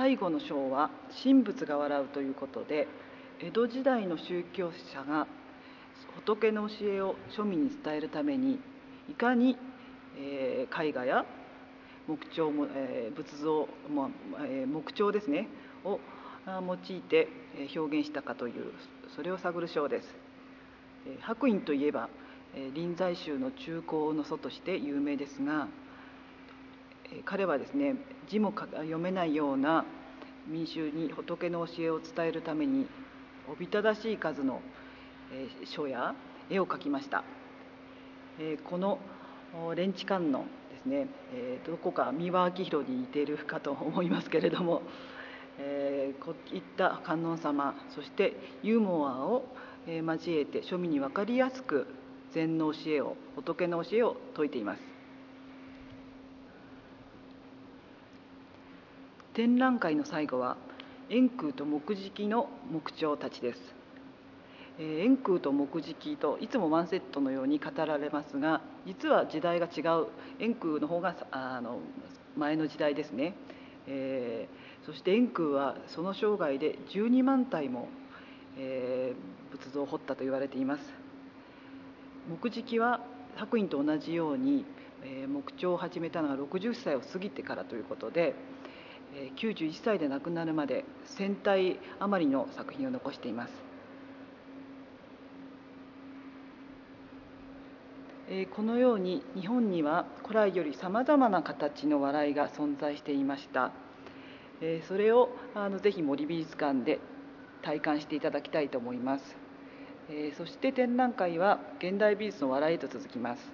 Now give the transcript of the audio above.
最後の章は「神仏が笑う」ということで江戸時代の宗教者が仏の教えを庶民に伝えるためにいかに、えー、絵画や木彫も、えー、仏像も、えー、木彫ですねを用いて表現したかというそれを探る章です。白隠といえば臨済宗の中高の祖として有名ですが彼はですね字も読めないような民衆に仏の教えを伝えるためにおびただしい数の書や絵を描きました。このレンチ観音ですねどこか三輪明宏に似ているかと思いますけれどもこういった観音様そしてユーモアを交えて庶民に分かりやすく禅の教えを仏の教えを説いています。展覧会の最後は円空と木敷の木彫たちです。え円空と木敷といつもワンセットのように語られますが実は時代が違う円空の方があの前の時代ですね、えー、そして円空はその生涯で12万体も、えー、仏像を彫ったと言われています。木敷は白隠と同じように、えー、木彫を始めたのが60歳を過ぎてからということで、91歳で亡くなるまで1,000体余りの作品を残しています。このように日本には古来よりさまざまな形の笑いが存在していました。それをあのぜひ森美術館で体感していただきたいと思います。そして展覧会は現代美術の笑いへと続きます